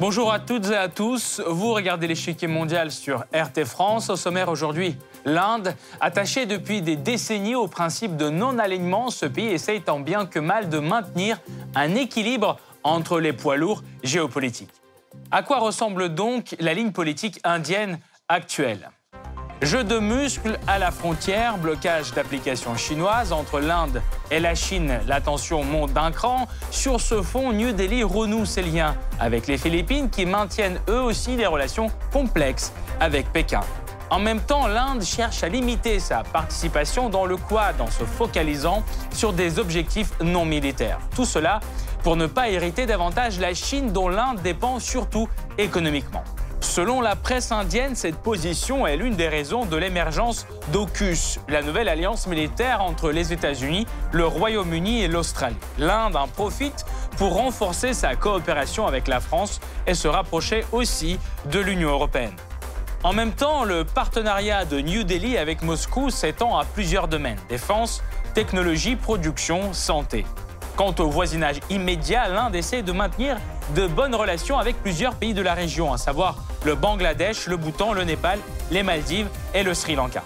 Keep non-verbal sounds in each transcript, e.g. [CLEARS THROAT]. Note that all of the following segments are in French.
Bonjour à toutes et à tous. Vous regardez l'échiquier mondial sur RT France. Au sommaire aujourd'hui, l'Inde, attachée depuis des décennies au principe de non-alignement, ce pays essaye tant bien que mal de maintenir un équilibre entre les poids lourds géopolitiques. À quoi ressemble donc la ligne politique indienne actuelle Jeu de muscles à la frontière, blocage d'applications chinoises entre l'Inde et la Chine. La tension monte d'un cran. Sur ce fond, New Delhi renoue ses liens avec les Philippines qui maintiennent eux aussi des relations complexes avec Pékin. En même temps, l'Inde cherche à limiter sa participation dans le Quad en se focalisant sur des objectifs non militaires. Tout cela pour ne pas hériter davantage la Chine dont l'Inde dépend surtout économiquement. Selon la presse indienne, cette position est l'une des raisons de l'émergence d'AUKUS, la nouvelle alliance militaire entre les États-Unis, le Royaume-Uni et l'Australie. L'Inde en profite pour renforcer sa coopération avec la France et se rapprocher aussi de l'Union européenne. En même temps, le partenariat de New Delhi avec Moscou s'étend à plusieurs domaines défense, technologie, production, santé. Quant au voisinage immédiat, l'Inde essaie de maintenir de bonnes relations avec plusieurs pays de la région, à savoir le Bangladesh, le Bhoutan, le Népal, les Maldives et le Sri Lanka.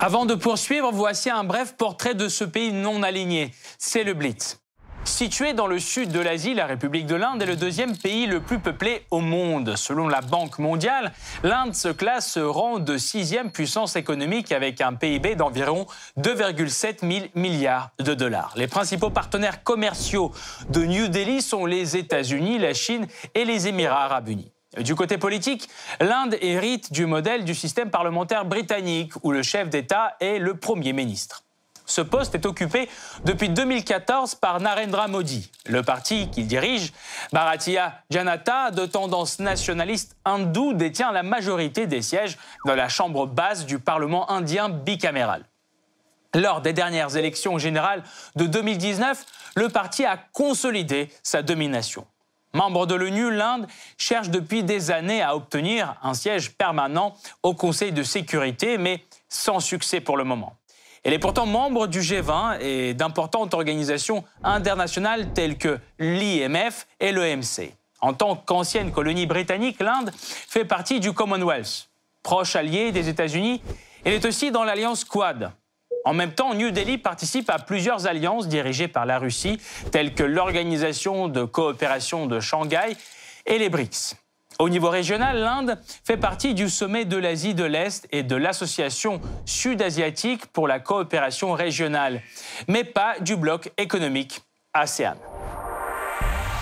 Avant de poursuivre, voici un bref portrait de ce pays non aligné. C'est le Blitz. Situé dans le sud de l'Asie, la République de l'Inde est le deuxième pays le plus peuplé au monde. Selon la Banque mondiale, l'Inde se classe rang de sixième puissance économique avec un PIB d'environ 2,7 000 milliards de dollars. Les principaux partenaires commerciaux de New Delhi sont les États-Unis, la Chine et les Émirats arabes unis. Du côté politique, l'Inde hérite du modèle du système parlementaire britannique où le chef d'État est le Premier ministre. Ce poste est occupé depuis 2014 par Narendra Modi. Le parti qu'il dirige, Bharatiya Janata, de tendance nationaliste hindoue, détient la majorité des sièges dans la chambre basse du Parlement indien bicaméral. Lors des dernières élections générales de 2019, le parti a consolidé sa domination. Membre de l'ONU, l'Inde cherche depuis des années à obtenir un siège permanent au Conseil de sécurité, mais sans succès pour le moment. Elle est pourtant membre du G20 et d'importantes organisations internationales telles que l'IMF et l'EMC. En tant qu'ancienne colonie britannique, l'Inde fait partie du Commonwealth. Proche allié des États-Unis, elle est aussi dans l'alliance Quad. En même temps, New Delhi participe à plusieurs alliances dirigées par la Russie, telles que l'Organisation de coopération de Shanghai et les BRICS. Au niveau régional, l'Inde fait partie du sommet de l'Asie de l'Est et de l'Association sud-asiatique pour la coopération régionale, mais pas du bloc économique ASEAN.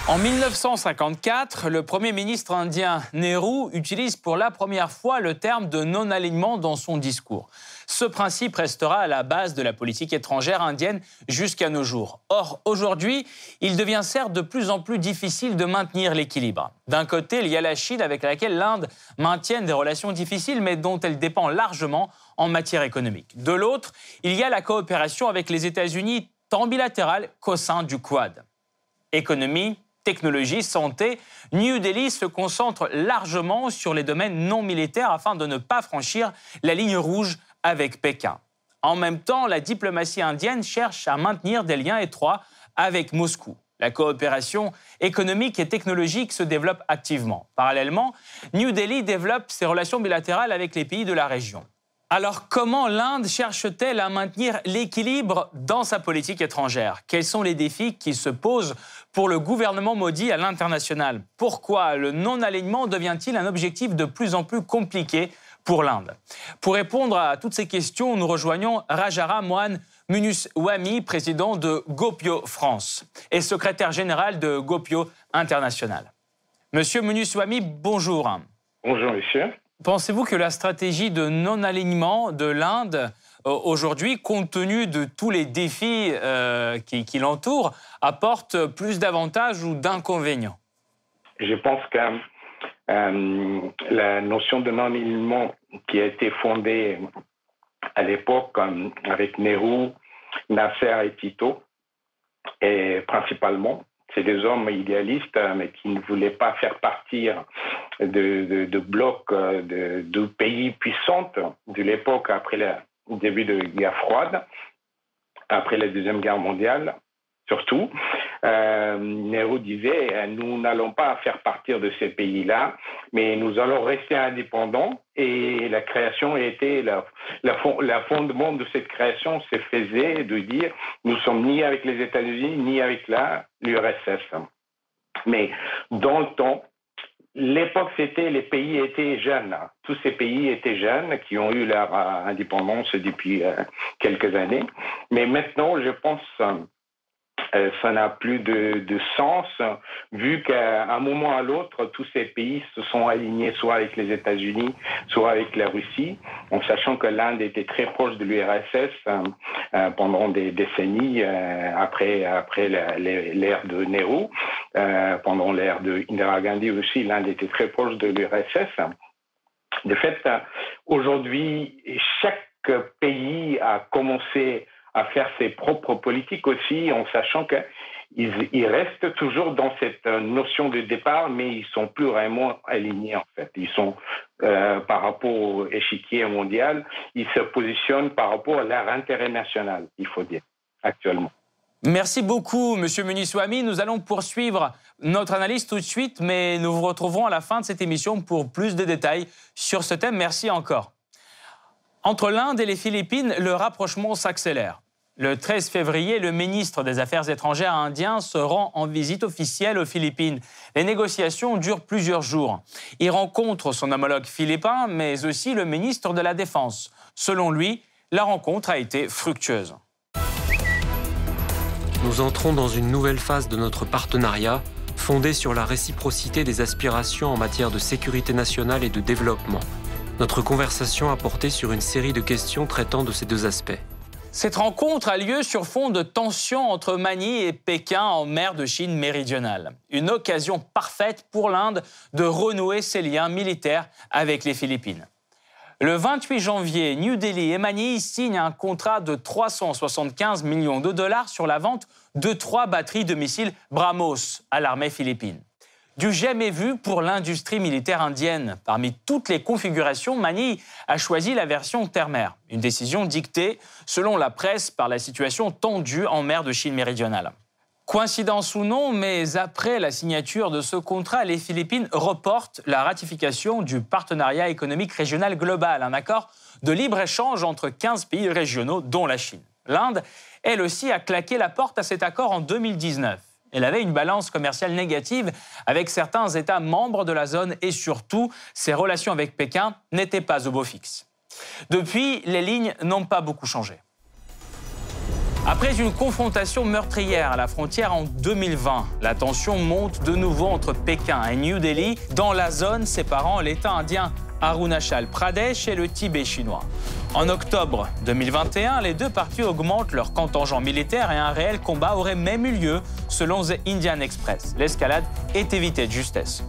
En 1954, le Premier ministre indien Nehru utilise pour la première fois le terme de non-alignement dans son discours. Ce principe restera à la base de la politique étrangère indienne jusqu'à nos jours. Or, aujourd'hui, il devient certes de plus en plus difficile de maintenir l'équilibre. D'un côté, il y a la Chine avec laquelle l'Inde maintient des relations difficiles, mais dont elle dépend largement en matière économique. De l'autre, il y a la coopération avec les États-Unis, tant bilatérale qu'au sein du Quad. Économie, technologie, santé, New Delhi se concentre largement sur les domaines non militaires afin de ne pas franchir la ligne rouge avec Pékin. En même temps, la diplomatie indienne cherche à maintenir des liens étroits avec Moscou. La coopération économique et technologique se développe activement. Parallèlement, New Delhi développe ses relations bilatérales avec les pays de la région. Alors comment l'Inde cherche-t-elle à maintenir l'équilibre dans sa politique étrangère? Quels sont les défis qui se posent pour le gouvernement maudit à l'international? Pourquoi le non-alignement devient-il un objectif de plus en plus compliqué pour l'Inde? Pour répondre à toutes ces questions, nous rejoignons Rajara Mohan Munus Wami, président de Gopio France et secrétaire général de Gopio International. Monsieur Munus Wami, bonjour. Bonjour, monsieur. Pensez-vous que la stratégie de non-alignement de l'Inde euh, aujourd'hui, compte tenu de tous les défis euh, qui, l'entourent, apporte plus d'avantages ou d'inconvénients? Je pense que euh, la notion de non-alignement qui a été fondée à l'époque avec Nehru, Nasser et Tito, et principalement, c'est des hommes idéalistes, mais qui ne voulaient pas faire partir de, blocs de, de, pays puissants de l'époque après le début de la guerre froide, après la Deuxième Guerre mondiale surtout. Euh, Nehru disait, euh, nous n'allons pas faire partir de ces pays-là, mais nous allons rester indépendants. Et la création a été, la, la, fondement de cette création se faisait de dire, nous sommes ni avec les États-Unis, ni avec l'URSS. Mais dans le temps, L'époque, c'était les pays étaient jeunes. Tous ces pays étaient jeunes, qui ont eu leur euh, indépendance depuis quelques années. Mais maintenant, je pense euh, ça n'a plus de, sens, vu qu'à un moment à l'autre, tous ces pays se sont alignés soit avec les États-Unis, soit avec la Russie, en sachant que l'Inde était très proche de l'URSS euh, euh, pendant des décennies après, après l'ère de Nehru. pendant l'ère de Indira Gandhi aussi, l'Inde était très proche de l'URSS. De fait, aujourd'hui, chaque pays a commencé à faire ses propres politiques aussi, en sachant qu'ils restent toujours dans cette euh, notion de départ, mais ils sont plus vraiment alignés en fait. Ils sont euh, par rapport au échiquier mondial, ils se positionnent par rapport à leur intérêt national, il faut dire, actuellement. Merci beaucoup, Monsieur Muniswami. Nous allons poursuivre notre analyse tout de suite, mais nous vous retrouverons à la fin de cette émission pour plus de détails sur ce thème. Merci encore. Entre l'Inde et les Philippines, le rapprochement s'accélère. Le 13 février, le ministre des Affaires étrangères indien se rend en visite officielle aux Philippines. Les négociations durent plusieurs jours. Il rencontre son homologue philippin, mais aussi le ministre de la Défense. Selon lui, la rencontre a été fructueuse. Nous entrons dans une nouvelle phase de notre partenariat fondée sur la réciprocité des aspirations en matière de sécurité nationale et de développement. Notre conversation a porté sur une série de questions traitant de ces deux aspects. Cette rencontre a lieu sur fond de tensions entre Manille et Pékin en mer de Chine méridionale. Une occasion parfaite pour l'Inde de renouer ses liens militaires avec les Philippines. Le 28 janvier, New Delhi et Manille signent un contrat de 375 millions de dollars sur la vente de trois batteries de missiles BrahMos à l'armée philippine du jamais vu pour l'industrie militaire indienne. Parmi toutes les configurations, Manille a choisi la version terre-mer, une décision dictée, selon la presse, par la situation tendue en mer de Chine méridionale. Coïncidence ou non, mais après la signature de ce contrat, les Philippines reportent la ratification du partenariat économique régional global, un accord de libre-échange entre 15 pays régionaux, dont la Chine. L'Inde, elle aussi, a claqué la porte à cet accord en 2019 elle avait une balance commerciale négative avec certains États membres de la zone et surtout, ses relations avec Pékin n'étaient pas au beau fixe. Depuis, les lignes n'ont pas beaucoup changé. Après une confrontation meurtrière à la frontière en 2020, la tension monte de nouveau entre Pékin et New Delhi dans la zone séparant l'État indien Arunachal Pradesh et le Tibet chinois. En octobre 2021, les deux parties augmentent leur contingent militaire et un réel combat aurait même eu lieu, selon The Indian Express. L'escalade est évitée de justesse.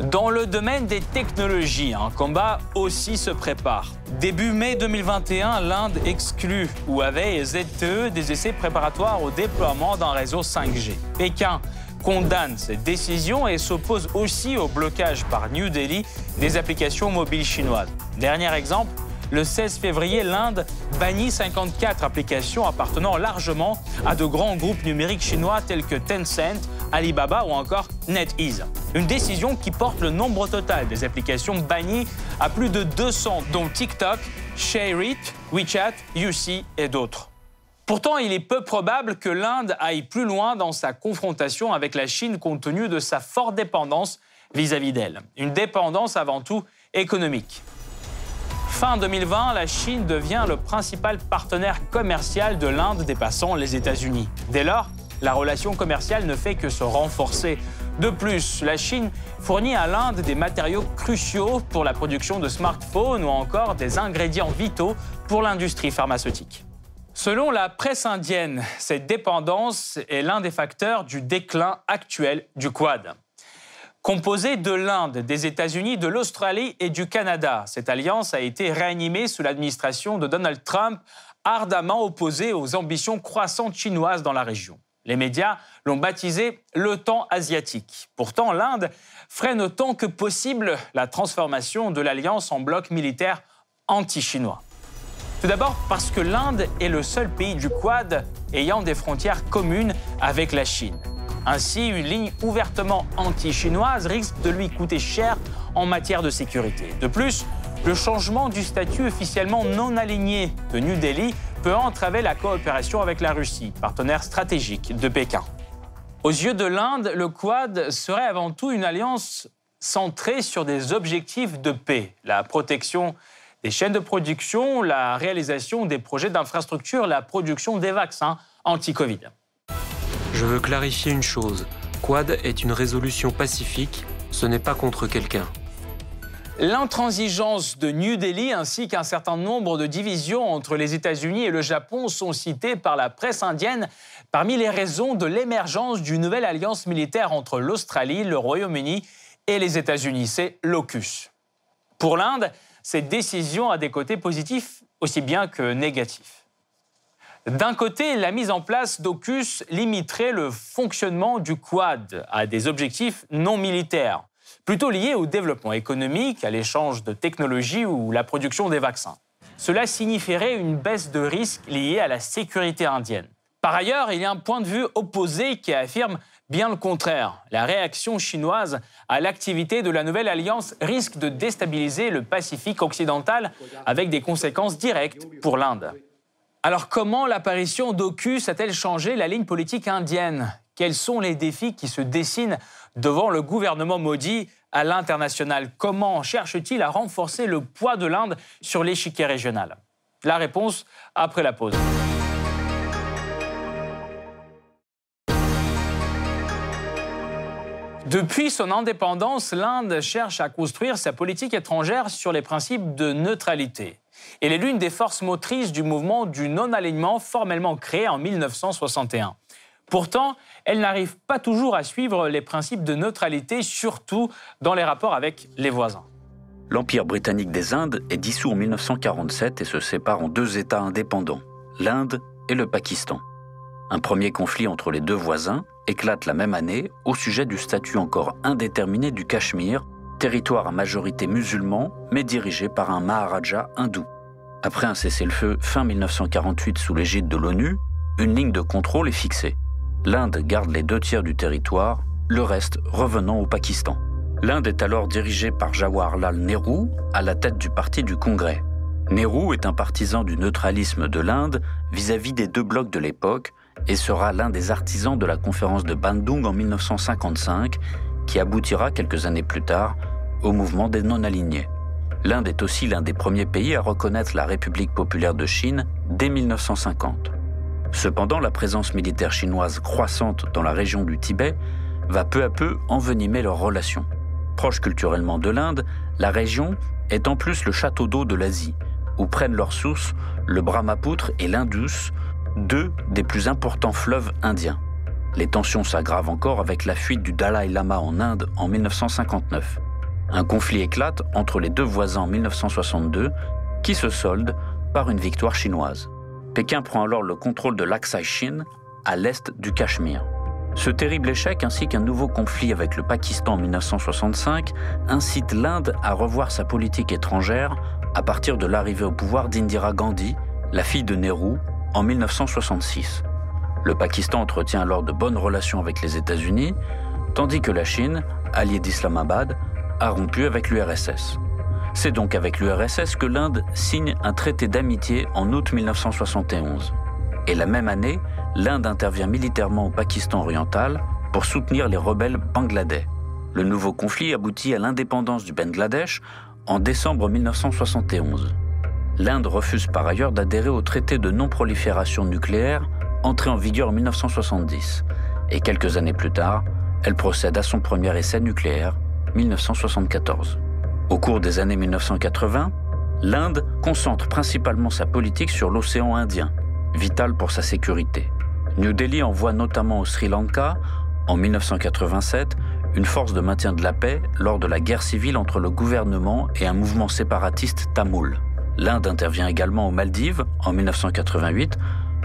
Dans le domaine des technologies, un combat aussi se prépare. Début mai 2021, l'Inde exclut Huawei ZTE des essais préparatoires au déploiement d'un réseau 5G. Pékin condamne cette décision et s'oppose aussi au blocage par New Delhi des applications mobiles chinoises. Dernier exemple, le 16 février, l'Inde bannit 54 applications appartenant largement à de grands groupes numériques chinois tels que Tencent, Alibaba ou encore NetEase. Une décision qui porte le nombre total des applications bannies à plus de 200, dont TikTok, ShareIt, WeChat, UC et d'autres. Pourtant, il est peu probable que l'Inde aille plus loin dans sa confrontation avec la Chine compte tenu de sa forte dépendance vis-à-vis d'elle. Une dépendance avant tout économique. Fin 2020, la Chine devient le principal partenaire commercial de l'Inde dépassant les États-Unis. Dès lors, la relation commerciale ne fait que se renforcer. De plus, la Chine fournit à l'Inde des matériaux cruciaux pour la production de smartphones ou encore des ingrédients vitaux pour l'industrie pharmaceutique. Selon la presse indienne, cette dépendance est l'un des facteurs du déclin actuel du Quad. Composée de l'Inde, des États-Unis, de l'Australie et du Canada, cette alliance a été réanimée sous l'administration de Donald Trump, ardemment opposée aux ambitions croissantes chinoises dans la région. Les médias l'ont baptisé l'OTAN asiatique. Pourtant, l'Inde freine autant que possible la transformation de l'alliance en bloc militaire anti-chinois. Tout d'abord parce que l'Inde est le seul pays du Quad ayant des frontières communes avec la Chine. Ainsi, une ligne ouvertement anti-chinoise risque de lui coûter cher en matière de sécurité. De plus, le changement du statut officiellement non aligné de New Delhi peut entraver la coopération avec la Russie, partenaire stratégique de Pékin. Aux yeux de l'Inde, le Quad serait avant tout une alliance centrée sur des objectifs de paix, la protection des chaînes de production, la réalisation des projets d'infrastructure, la production des vaccins anti-Covid. Je veux clarifier une chose. Quad est une résolution pacifique, ce n'est pas contre quelqu'un. L'intransigeance de New Delhi ainsi qu'un certain nombre de divisions entre les États-Unis et le Japon sont citées par la presse indienne parmi les raisons de l'émergence d'une nouvelle alliance militaire entre l'Australie, le Royaume-Uni et les États-Unis. C'est l'AUKUS. Pour l'Inde, cette décision a des côtés positifs aussi bien que négatifs. D'un côté, la mise en place d'AUKUS limiterait le fonctionnement du Quad à des objectifs non militaires plutôt lié au développement économique, à l'échange de technologies ou la production des vaccins. Cela signifierait une baisse de risque liée à la sécurité indienne. Par ailleurs, il y a un point de vue opposé qui affirme bien le contraire. La réaction chinoise à l'activité de la nouvelle alliance risque de déstabiliser le Pacifique occidental avec des conséquences directes pour l'Inde. Alors comment l'apparition d'AUKUS a-t-elle changé la ligne politique indienne? Quels sont les défis qui se dessinent devant le gouvernement maudit à l'international? Comment cherche-t-il à renforcer le poids de l'Inde sur l'échiquier régional? La réponse après la pause. Depuis son indépendance, l'Inde cherche à construire sa politique étrangère sur les principes de neutralité. Elle est l'une des forces motrices du mouvement du non-alignement formellement créé en 1961. Pourtant, elle n'arrive pas toujours à suivre les principes de neutralité, surtout dans les rapports avec les voisins. L'Empire britannique des Indes est dissous en 1947 et se sépare en deux États indépendants, l'Inde et le Pakistan. Un premier conflit entre les deux voisins éclate la même année au sujet du statut encore indéterminé du Cachemire, territoire à majorité musulman mais dirigé par un Maharaja hindou. Après un cessez-le-feu fin 1948 sous l'égide de l'ONU, une ligne de contrôle est fixée. L'Inde garde les deux tiers du territoire, le reste revenant au Pakistan. L'Inde est alors dirigée par Jawaharlal Nehru, à la tête du parti du Congrès. Nehru est un partisan du neutralisme de l'Inde vis-à-vis des deux blocs de l'époque et sera l'un des artisans de la conférence de Bandung en 1955, qui aboutira quelques années plus tard au mouvement des non-alignés. L'Inde est aussi l'un des premiers pays à reconnaître la République populaire de Chine dès 1950. Cependant, la présence militaire chinoise croissante dans la région du Tibet va peu à peu envenimer leurs relations. Proche culturellement de l'Inde, la région est en plus le château d'eau de l'Asie, où prennent leur source le Brahmapoutre et l'Indus, deux des plus importants fleuves indiens. Les tensions s'aggravent encore avec la fuite du Dalai Lama en Inde en 1959. Un conflit éclate entre les deux voisins en 1962 qui se solde par une victoire chinoise. Pékin prend alors le contrôle de l'Aksai Chin, à l'est du Cachemire. Ce terrible échec ainsi qu'un nouveau conflit avec le Pakistan en 1965 incite l'Inde à revoir sa politique étrangère à partir de l'arrivée au pouvoir d'Indira Gandhi, la fille de Nehru, en 1966. Le Pakistan entretient alors de bonnes relations avec les États-Unis, tandis que la Chine, alliée d'Islamabad, a rompu avec l'URSS. C'est donc avec l'URSS que l'Inde signe un traité d'amitié en août 1971. Et la même année, l'Inde intervient militairement au Pakistan oriental pour soutenir les rebelles bangladais. Le nouveau conflit aboutit à l'indépendance du Bangladesh en décembre 1971. L'Inde refuse par ailleurs d'adhérer au traité de non-prolifération nucléaire entré en vigueur en 1970. Et quelques années plus tard, elle procède à son premier essai nucléaire, 1974. Au cours des années 1980, l'Inde concentre principalement sa politique sur l'océan Indien, vital pour sa sécurité. New Delhi envoie notamment au Sri Lanka, en 1987, une force de maintien de la paix lors de la guerre civile entre le gouvernement et un mouvement séparatiste tamoul. L'Inde intervient également aux Maldives en 1988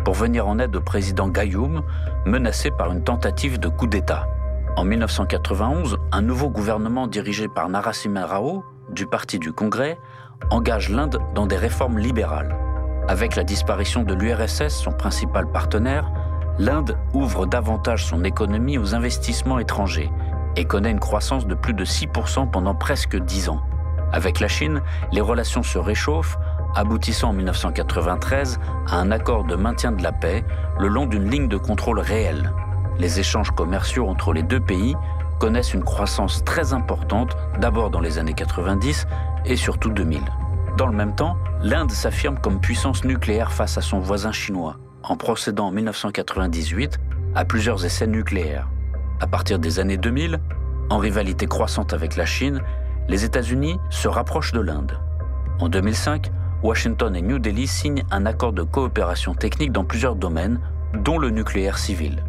pour venir en aide au président Gayoum, menacé par une tentative de coup d'État. En 1991, un nouveau gouvernement dirigé par Narasimha Rao, du Parti du Congrès, engage l'Inde dans des réformes libérales. Avec la disparition de l'URSS, son principal partenaire, l'Inde ouvre davantage son économie aux investissements étrangers et connaît une croissance de plus de 6% pendant presque 10 ans. Avec la Chine, les relations se réchauffent, aboutissant en 1993 à un accord de maintien de la paix le long d'une ligne de contrôle réelle. Les échanges commerciaux entre les deux pays connaissent une croissance très importante, d'abord dans les années 90 et surtout 2000. Dans le même temps, l'Inde s'affirme comme puissance nucléaire face à son voisin chinois en procédant en 1998 à plusieurs essais nucléaires. À partir des années 2000, en rivalité croissante avec la Chine, les États-Unis se rapprochent de l'Inde. En 2005, Washington et New Delhi signent un accord de coopération technique dans plusieurs domaines, dont le nucléaire civil.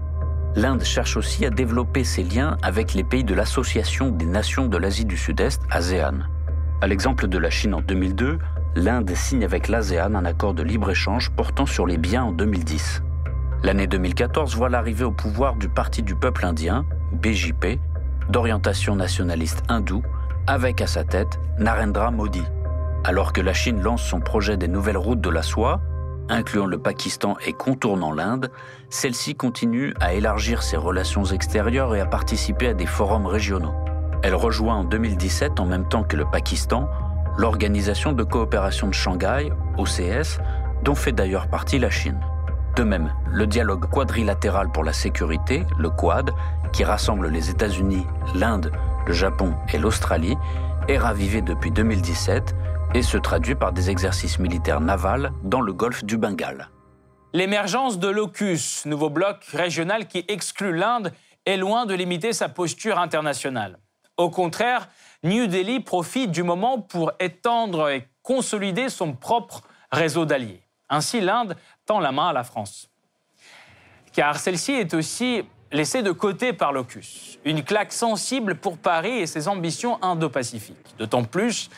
L'Inde cherche aussi à développer ses liens avec les pays de l'Association des Nations de l'Asie du Sud-Est, ASEAN. À l'exemple de la Chine en 2002, l'Inde signe avec l'ASEAN un accord de libre-échange portant sur les biens en 2010. L'année 2014 voit l'arrivée au pouvoir du Parti du peuple indien, BJP, d'orientation nationaliste hindoue, avec à sa tête Narendra Modi. Alors que la Chine lance son projet des nouvelles routes de la soie, incluant le Pakistan et contournant l'Inde, celle-ci continue à élargir ses relations extérieures et à participer à des forums régionaux. Elle rejoint en 2017, en même temps que le Pakistan, l'Organisation de coopération de Shanghai, OCS, dont fait d'ailleurs partie la Chine. De même, le dialogue quadrilatéral pour la sécurité, le Quad, qui rassemble les États-Unis, l'Inde, le Japon et l'Australie, est ravivé depuis 2017 et se traduit par des exercices militaires navals dans le golfe du Bengale. L'émergence de l'AUKUS, nouveau bloc régional qui exclut l'Inde, est loin de limiter sa posture internationale. Au contraire, New Delhi profite du moment pour étendre et consolider son propre réseau d'alliés. Ainsi, l'Inde tend la main à la France. Car celle-ci est aussi laissée de côté par l'OCUS. Une claque sensible pour Paris et ses ambitions indo-pacifiques. D'autant plus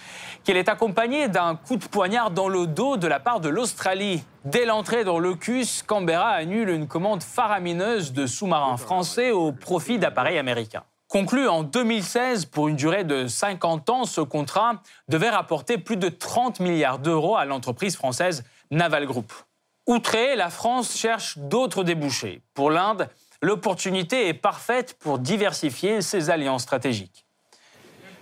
qu'elle est accompagnée d'un coup de poignard dans le dos de la part de l'Australie. Dès l'entrée dans l'OCUS, Canberra annule une commande faramineuse de sous-marins français au profit d'appareils américains. Conclu en 2016 pour une durée de 50 ans, ce contrat devait rapporter plus de 30 milliards d'euros à l'entreprise française Naval Group. Outré, la France cherche d'autres débouchés. Pour l'Inde, l'opportunité est parfaite pour diversifier ses alliances stratégiques.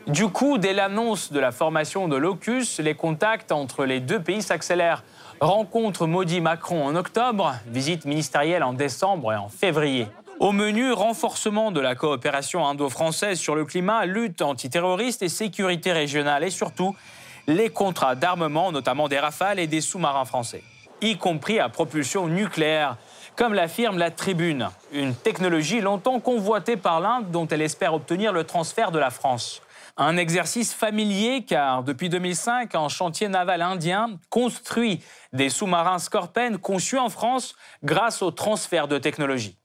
Du coup, dès l'annonce de la formation de l'OCUS, les contacts entre les deux pays s'accélèrent. Rencontre Maudit-Macron en octobre, visite ministérielle en décembre et en février. Au menu, renforcement de la coopération indo-française sur le climat, lutte antiterroriste et sécurité régionale et surtout les contrats d'armement, notamment des rafales et des sous-marins français, y compris à propulsion nucléaire, comme l'affirme la Tribune, une technologie longtemps convoitée par l'Inde dont elle espère obtenir le transfert de la France. Un exercice familier car depuis 2005, un chantier naval indien construit des sous-marins Scorpène conçus en France grâce au transfert de technologie.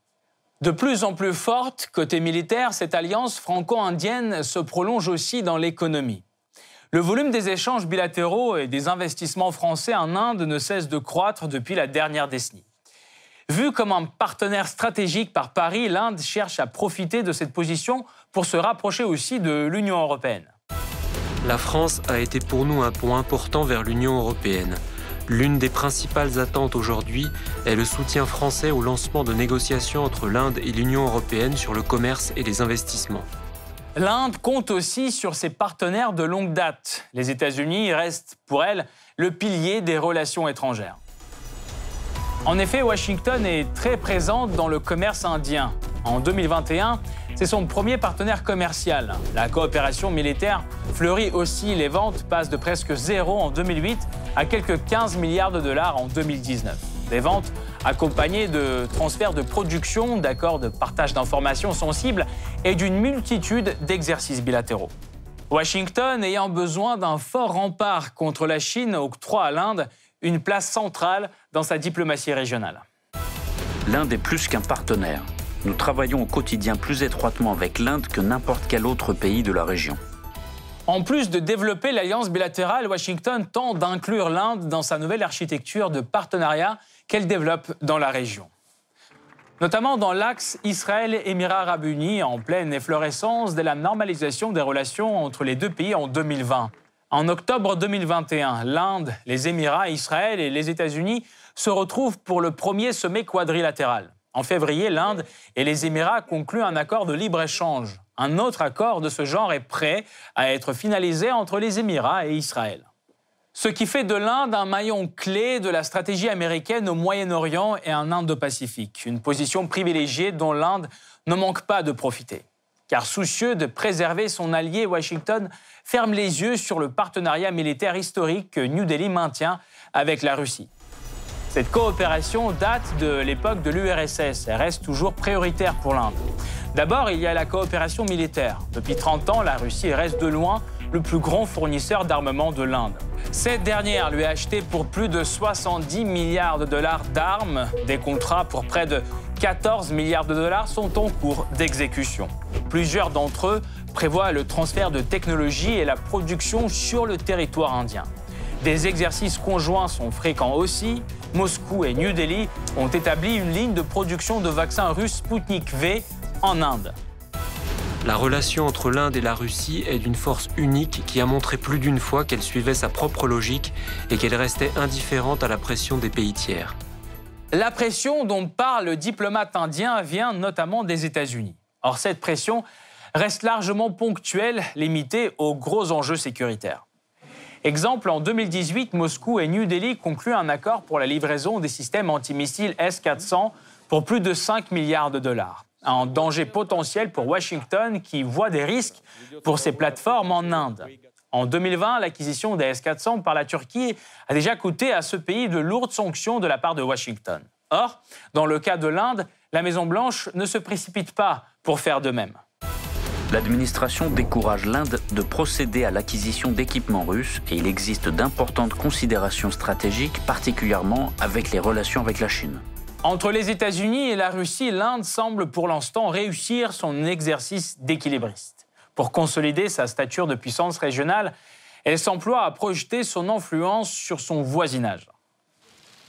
De plus en plus forte, côté militaire, cette alliance franco-indienne se prolonge aussi dans l'économie. Le volume des échanges bilatéraux et des investissements français en Inde ne cesse de croître depuis la dernière décennie. Vu comme un partenaire stratégique par Paris, l'Inde cherche à profiter de cette position pour se rapprocher aussi de l'Union européenne. La France a été pour nous un point important vers l'Union européenne. L'une des principales attentes aujourd'hui est le soutien français au lancement de négociations entre l'Inde et l'Union européenne sur le commerce et les investissements. L'Inde compte aussi sur ses partenaires de longue date. Les États-Unis restent pour elle le pilier des relations étrangères. En effet, Washington est très présente dans le commerce indien. En 2021, c'est son premier partenaire commercial. La coopération militaire fleurit aussi. Les ventes passent de presque zéro en 2008 à quelques 15 milliards de dollars en 2019. Des ventes accompagnées de transferts de production, d'accords de partage d'informations sensibles et d'une multitude d'exercices bilatéraux. Washington, ayant besoin d'un fort rempart contre la Chine, octroie à l'Inde une place centrale dans sa diplomatie régionale. L'Inde est plus qu'un partenaire. Nous travaillons au quotidien plus étroitement avec l'Inde que n'importe quel autre pays de la région. En plus de développer l'alliance bilatérale, Washington tente d'inclure l'Inde dans sa nouvelle architecture de partenariat qu'elle développe dans la région. Notamment dans l'axe Israël-Émirats arabes unis, en pleine efflorescence de la normalisation des relations entre les deux pays en 2020. En octobre 2021, l'Inde, les Émirats, Israël et les États-Unis se retrouvent pour le premier sommet quadrilatéral. En février, l'Inde et les Émirats concluent un accord de libre-échange. Un autre accord de ce genre est prêt à être finalisé entre les Émirats et Israël. Ce qui fait de l'Inde un maillon clé de la stratégie américaine au Moyen-Orient et en Indo-Pacifique, une position privilégiée dont l'Inde ne manque pas de profiter. Car soucieux de préserver son allié, Washington ferme les yeux sur le partenariat militaire historique que New Delhi maintient avec la Russie. Cette coopération date de l'époque de l'URSS et reste toujours prioritaire pour l'Inde. D'abord, il y a la coopération militaire. Depuis 30 ans, la Russie reste de loin le plus grand fournisseur d'armement de l'Inde. Cette dernière lui a acheté pour plus de 70 milliards de dollars d'armes. Des contrats pour près de 14 milliards de dollars sont en cours d'exécution. Plusieurs d'entre eux prévoient le transfert de technologies et la production sur le territoire indien. Des exercices conjoints sont fréquents aussi. Moscou et New Delhi ont établi une ligne de production de vaccins russes Sputnik V en Inde. La relation entre l'Inde et la Russie est d'une force unique qui a montré plus d'une fois qu'elle suivait sa propre logique et qu'elle restait indifférente à la pression des pays tiers. La pression dont parle le diplomate indien vient notamment des États-Unis. Or, cette pression reste largement ponctuelle, limitée aux gros enjeux sécuritaires. Exemple, en 2018, Moscou et New Delhi concluent un accord pour la livraison des systèmes antimissiles S-400 pour plus de 5 milliards de dollars un danger potentiel pour Washington qui voit des risques pour ses plateformes en Inde. En 2020, l'acquisition des S-400 par la Turquie a déjà coûté à ce pays de lourdes sanctions de la part de Washington. Or, dans le cas de l'Inde, la Maison-Blanche ne se précipite pas pour faire de même. L'administration décourage l'Inde de procéder à l'acquisition d'équipements russes et il existe d'importantes considérations stratégiques, particulièrement avec les relations avec la Chine. Entre les États-Unis et la Russie, l'Inde semble pour l'instant réussir son exercice d'équilibriste. Pour consolider sa stature de puissance régionale, elle s'emploie à projeter son influence sur son voisinage.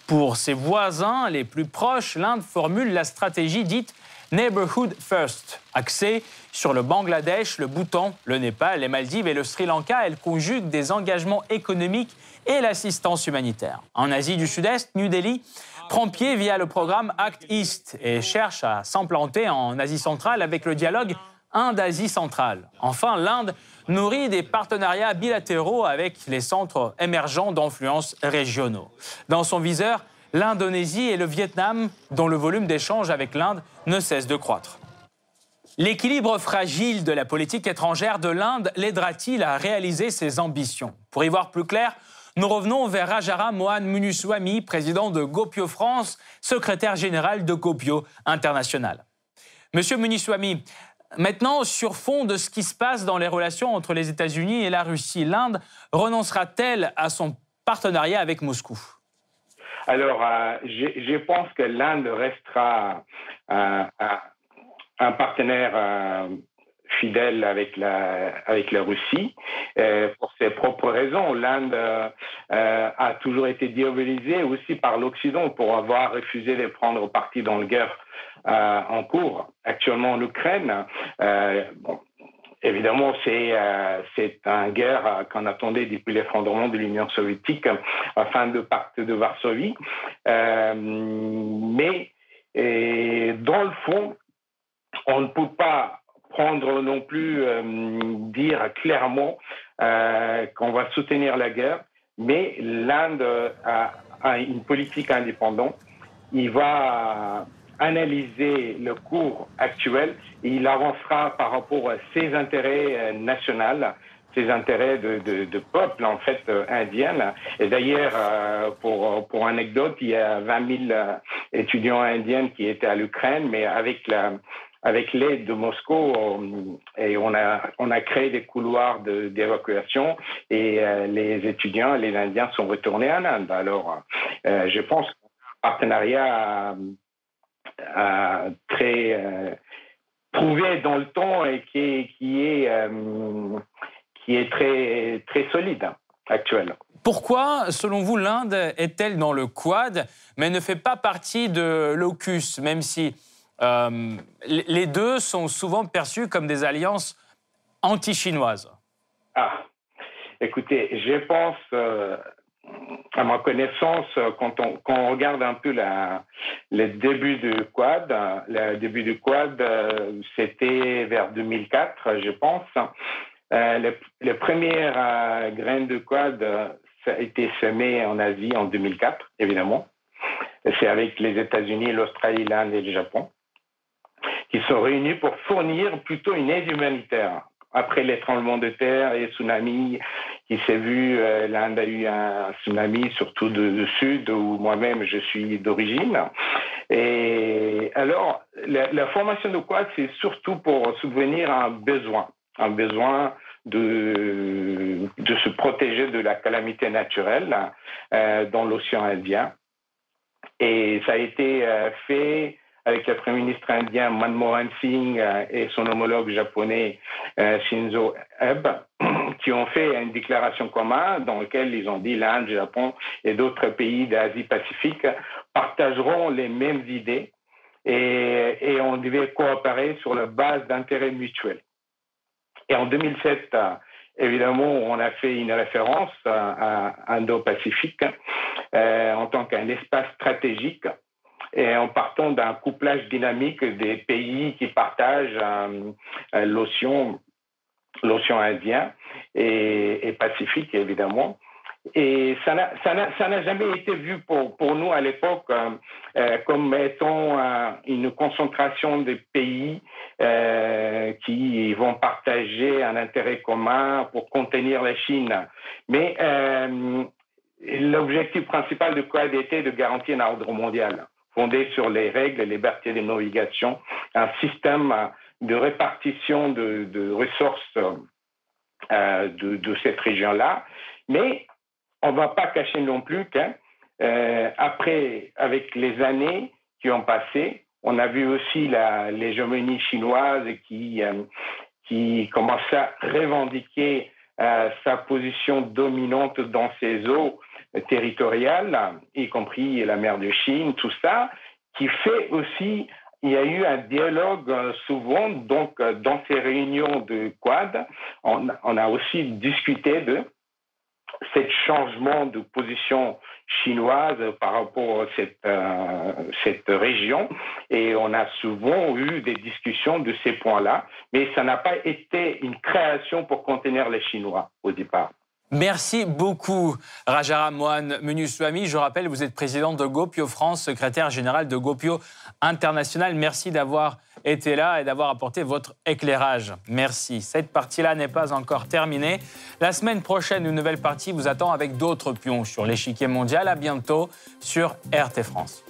Pour ses voisins les plus proches, l'Inde formule la stratégie dite Neighborhood First, axée sur le Bangladesh, le Bhoutan, le Népal, les Maldives et le Sri Lanka. Elle conjugue des engagements économiques et l'assistance humanitaire. En Asie du Sud-Est, New Delhi prend pied via le programme Act East et cherche à s'implanter en Asie centrale avec le dialogue Inde-Asie centrale. Enfin, l'Inde nourrit des partenariats bilatéraux avec les centres émergents d'influence régionaux. Dans son viseur, l'Indonésie et le Vietnam, dont le volume d'échanges avec l'Inde ne cesse de croître. L'équilibre fragile de la politique étrangère de l'Inde l'aidera-t-il à réaliser ses ambitions? Pour y voir plus clair, nous revenons vers Rajara Mohan Munuswamy, président de Gopio France, secrétaire général de Gopio International. Monsieur Munuswamy, maintenant, sur fond de ce qui se passe dans les relations entre les États-Unis et la Russie, l'Inde renoncera-t-elle à son partenariat avec Moscou? Alors, euh, je, pense que l'Inde restera euh, un partenaire euh, fidèle avec la, avec la Russie. Euh, pour ses propres raisons, l'Inde euh, a toujours été diabolisée aussi par l'Occident pour avoir refusé de prendre parti dans la guerre euh, en cours actuellement en Ukraine. Bon, Évidemment, c'est euh, c'est une guerre qu'on attendait depuis l'effondrement de l'Union soviétique, fin de pacte de Varsovie. Euh, mais et dans le fond, on ne peut pas prendre non plus, euh, dire clairement euh, qu'on va soutenir la guerre, mais l'Inde a, une politique indépendante. Il va analyser le cours actuel et il avancera par rapport à ses intérêts euh, nationaux, ses intérêts de, peuple en fait indien. Et d'ailleurs, pour pour anecdote, il y a 20 000 étudiants indiens qui étaient à l'Ukraine, mais avec la avec l'aide de Moscou, euh, et on a, on a créé des couloirs d'évacuation et euh, les étudiants, les Indiens sont retournés en Inde. Alors, euh, je pense qu'un partenariat très prouvé dans le temps et qui, qui est, qui est très, très solide actuellement. Pourquoi, selon vous, l'Inde est-elle dans le Quad, mais ne fait pas partie de l'AUKUS, même si euh, les deux sont souvent perçus comme des alliances anti-chinoises Ah, écoutez, je pense, euh, à ma connaissance, quand on, regarde un peu le début du Quad, le début du Quad, euh, c'était vers 2004, je pense. les, les, premières graines de Quad ça a été semé en Asie en 2004, évidemment. C'est avec les États-Unis, l'Australie, l'Inde et le Japon qui sont réunis pour fournir plutôt une aide humanitaire. Après les tremblements de terre et tsunamis qui s'est vu, euh, l'Inde a eu un tsunami, surtout du sud, où moi-même je suis d'origine. Et alors, la, formation de Quad, c'est surtout pour subvenir à un besoin, un besoin de, de se protéger de la calamité naturelle euh, dans l'océan Indien. Et ça a été euh, fait avec le Premier ministre indien Manmohan Singh euh, et son homologue japonais euh, Shinzo Abe, [CLEARS THROAT] qui ont fait une déclaration commune dans laquelle ils ont dit l'Inde, le Japon et d'autres pays d'Asie-Pacifique partageront les mêmes idées et, on devait coopérer sur la base d'intérêts mutuels. Et en 2007, euh, évidemment, on a fait une référence à Indo-Pacifique en tant qu'un espace stratégique en partant d'un couplage dynamique des pays qui partagent euh, euh, l'océan, Indien et, Pacifique, évidemment. Et ça n'a jamais été vu pour, nous à l'époque euh, comme étant une concentration de pays qui vont partager un intérêt commun pour contenir la Chine. Mais l'objectif principal de Quad était de garantir un ordre mondial fondé sur les règles et les libertés de navigation, un système de répartition de, ressources euh, de, cette région-là. Mais on ne va pas cacher non plus qu'après, euh, avec les années qui ont passé, on a vu aussi l'hégémonie chinoise qui, euh, qui commençait à revendiquer sa position dominante dans ces eaux territoriale, y compris la mer de Chine, tout ça, qui fait aussi, il y a eu un dialogue euh, souvent, donc euh, dans ces réunions de Quad, on, a aussi discuté de ce changement de position chinoise par rapport à cette, euh, cette région. Et on a souvent eu des discussions de ces points-là, mais ça n'a pas été une création pour contenir les Chinois au départ. Merci beaucoup, Rajaram Mohan Menuswamy. Je rappelle, vous êtes président de Gopio France, secrétaire général de Gopio International. Merci d'avoir été là et d'avoir apporté votre éclairage. Merci. Cette partie-là n'est pas encore terminée. La semaine prochaine, une nouvelle partie vous attend avec d'autres pions sur l'échiquier mondial. À bientôt sur RT France.